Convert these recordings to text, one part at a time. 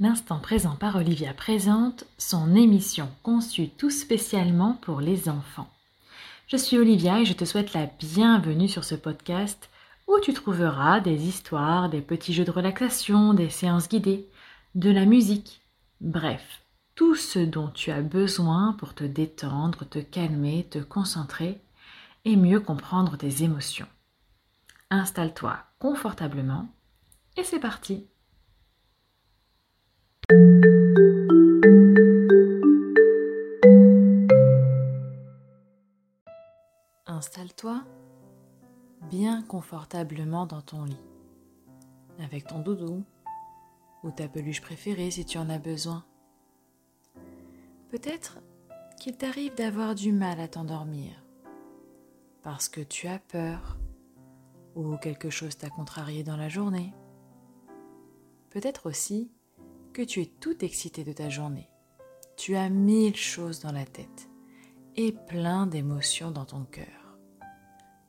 L'instant présent par Olivia présente son émission conçue tout spécialement pour les enfants. Je suis Olivia et je te souhaite la bienvenue sur ce podcast où tu trouveras des histoires, des petits jeux de relaxation, des séances guidées, de la musique, bref, tout ce dont tu as besoin pour te détendre, te calmer, te concentrer et mieux comprendre tes émotions. Installe-toi confortablement et c'est parti. Installe-toi bien confortablement dans ton lit, avec ton doudou ou ta peluche préférée si tu en as besoin. Peut-être qu'il t'arrive d'avoir du mal à t'endormir parce que tu as peur ou quelque chose t'a contrarié dans la journée. Peut-être aussi que tu es tout excité de ta journée. Tu as mille choses dans la tête et plein d'émotions dans ton cœur.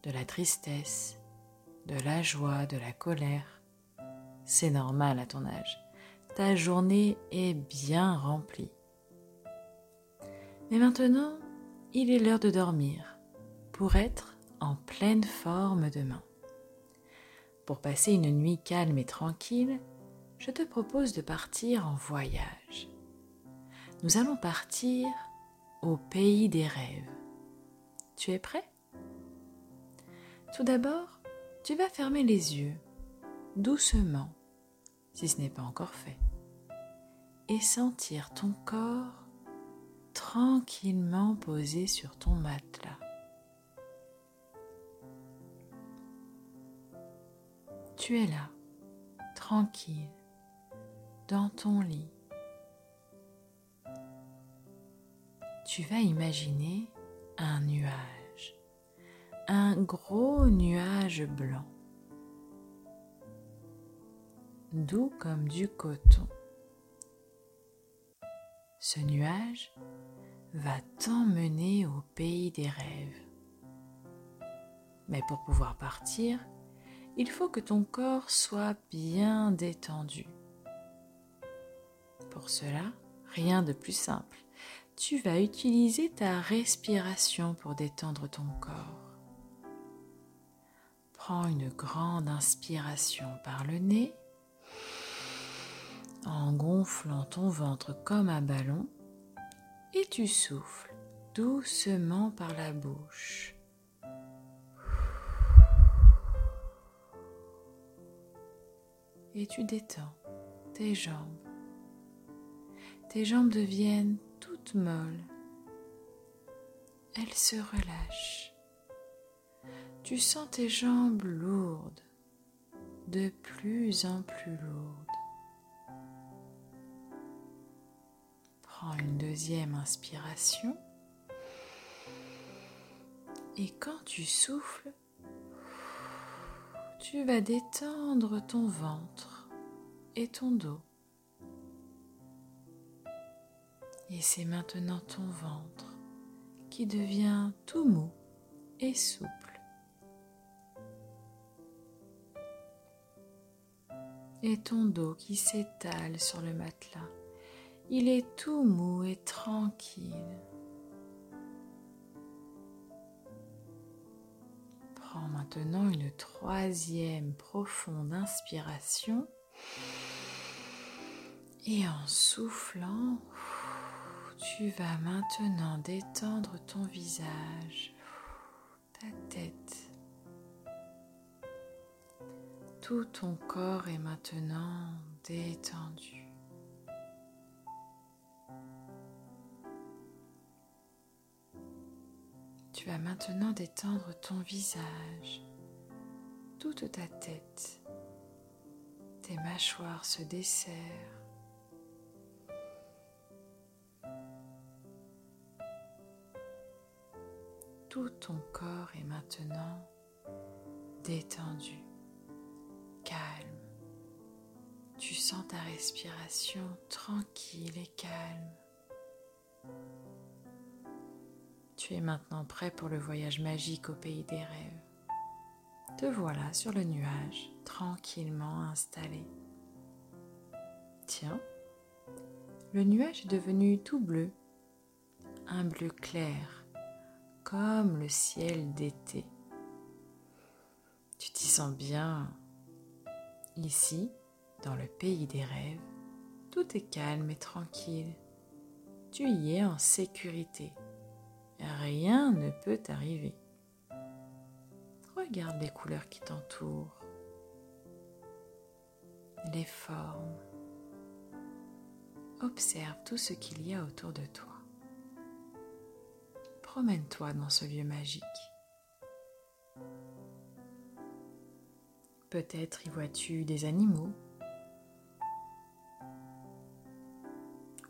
De la tristesse, de la joie, de la colère. C'est normal à ton âge. Ta journée est bien remplie. Mais maintenant, il est l'heure de dormir pour être en pleine forme demain. Pour passer une nuit calme et tranquille, je te propose de partir en voyage. Nous allons partir au pays des rêves. Tu es prêt? Tout d'abord, tu vas fermer les yeux, doucement, si ce n'est pas encore fait, et sentir ton corps tranquillement posé sur ton matelas. Tu es là, tranquille, dans ton lit. Tu vas imaginer un nuage, un gros nuage blanc, doux comme du coton. Ce nuage va t'emmener au pays des rêves. Mais pour pouvoir partir, il faut que ton corps soit bien détendu. Pour cela, rien de plus simple. Tu vas utiliser ta respiration pour détendre ton corps. Prends une grande inspiration par le nez en gonflant ton ventre comme un ballon et tu souffles doucement par la bouche. Et tu détends tes jambes tes jambes deviennent toutes molles. Elles se relâchent. Tu sens tes jambes lourdes, de plus en plus lourdes. Prends une deuxième inspiration. Et quand tu souffles, tu vas détendre ton ventre et ton dos. Et c'est maintenant ton ventre qui devient tout mou et souple. Et ton dos qui s'étale sur le matelas. Il est tout mou et tranquille. Une troisième profonde inspiration et en soufflant, tu vas maintenant détendre ton visage, ta tête. Tout ton corps est maintenant détendu. Tu vas maintenant détendre ton visage, toute ta tête. Tes mâchoires se desserrent. Tout ton corps est maintenant détendu, calme. Tu sens ta respiration tranquille et calme. Tu es maintenant prêt pour le voyage magique au pays des rêves. Te voilà sur le nuage, tranquillement installé. Tiens, le nuage est devenu tout bleu, un bleu clair, comme le ciel d'été. Tu t'y sens bien. Ici, dans le pays des rêves, tout est calme et tranquille. Tu y es en sécurité. Rien ne peut t'arriver. Regarde les couleurs qui t'entourent, les formes. Observe tout ce qu'il y a autour de toi. Promène-toi dans ce lieu magique. Peut-être y vois-tu des animaux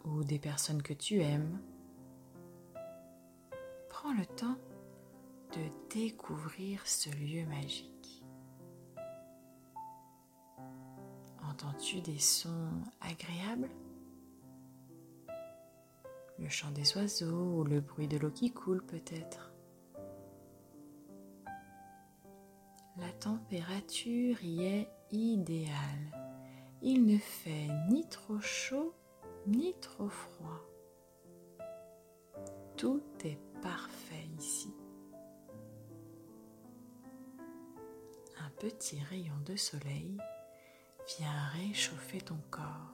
ou des personnes que tu aimes. Le temps de découvrir ce lieu magique. Entends-tu des sons agréables? Le chant des oiseaux ou le bruit de l'eau qui coule peut-être? La température y est idéale. Il ne fait ni trop chaud ni trop froid. Tout est parfait ici. Un petit rayon de soleil vient réchauffer ton corps.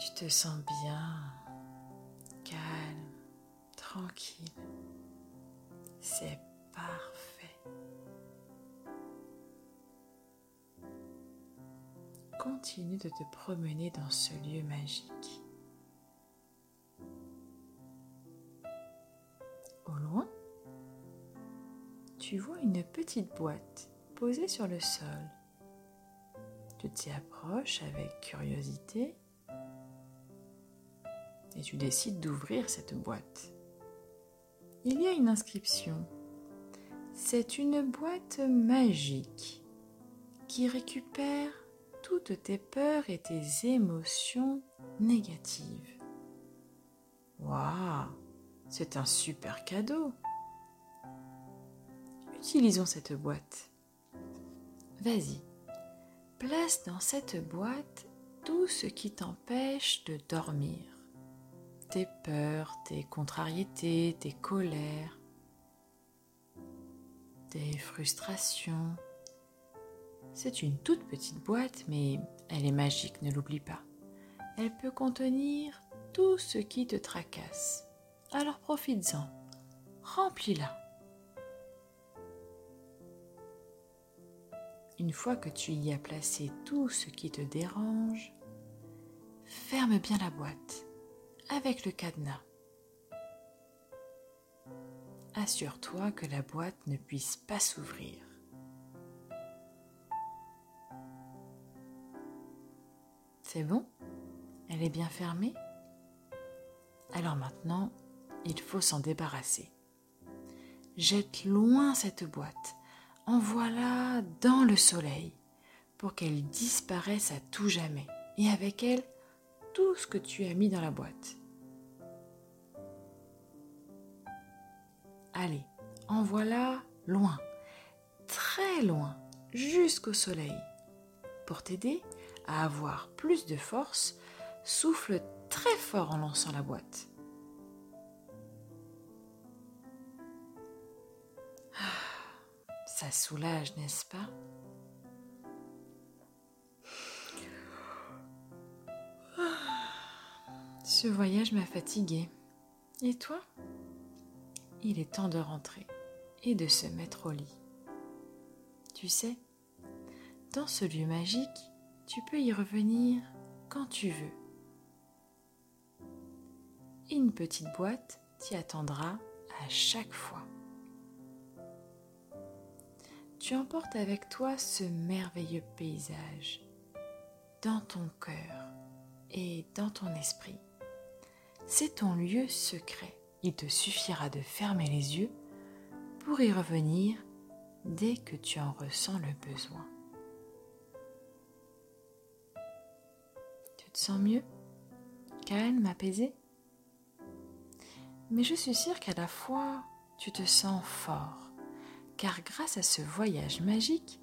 Tu te sens bien, calme, tranquille. C'est parfait. Continue de te promener dans ce lieu magique. Tu vois une petite boîte posée sur le sol. Tu t'y approches avec curiosité et tu décides d'ouvrir cette boîte il y a une inscription. C'est une boîte magique qui récupère toutes tes peurs et tes émotions négatives. Waouh, c'est un super cadeau. Utilisons cette boîte. Vas-y, place dans cette boîte tout ce qui t'empêche de dormir tes peurs, tes contrariétés, tes colères, tes frustrations. C'est une toute petite boîte, mais elle est magique, ne l'oublie pas. Elle peut contenir tout ce qui te tracasse. Alors profites-en, remplis-la. Une fois que tu y as placé tout ce qui te dérange, ferme bien la boîte avec le cadenas. Assure-toi que la boîte ne puisse pas s'ouvrir. C'est bon? Elle est bien fermée? Alors maintenant, il faut s'en débarrasser. Jette loin cette boîte, envoie-la dans le soleil pour qu'elle disparaisse à tout jamais et avec elle tout ce que tu as mis dans la boîte. Allez, envoie-la loin, très loin, jusqu'au soleil. Pour t'aider à avoir plus de force, souffle très fort en lançant la boîte. Soulage, n'est-ce pas? Ce voyage m'a fatiguée. Et toi? Il est temps de rentrer et de se mettre au lit. Tu sais, dans ce lieu magique, tu peux y revenir quand tu veux. une petite boîte t'y attendra à chaque fois. Tu emportes avec toi ce merveilleux paysage dans ton cœur et dans ton esprit. C'est ton lieu secret il te suffira de fermer les yeux pour y revenir dès que tu en ressens le besoin. Tu te sens mieux? Calme, apaisé Mais je suis sûre qu'à la fois, tu te sens fort, car grâce à ce voyage magique,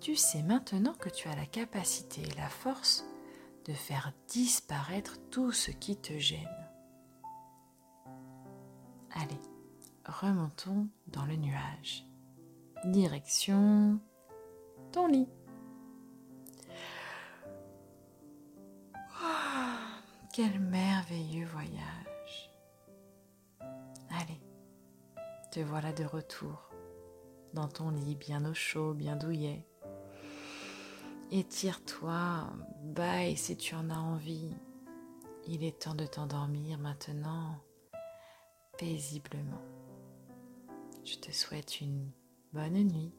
tu sais maintenant que tu as la capacité et la force de faire disparaître tout ce qui te gêne. Allez, remontons dans le nuage. Direction ton lit. Oh, quel merveilleux voyage. Allez, te voilà de retour dans ton lit bien au chaud, bien douillet. Étire-toi, baille si tu en as envie. Il est temps de t'endormir maintenant, paisiblement. Je te souhaite une bonne nuit.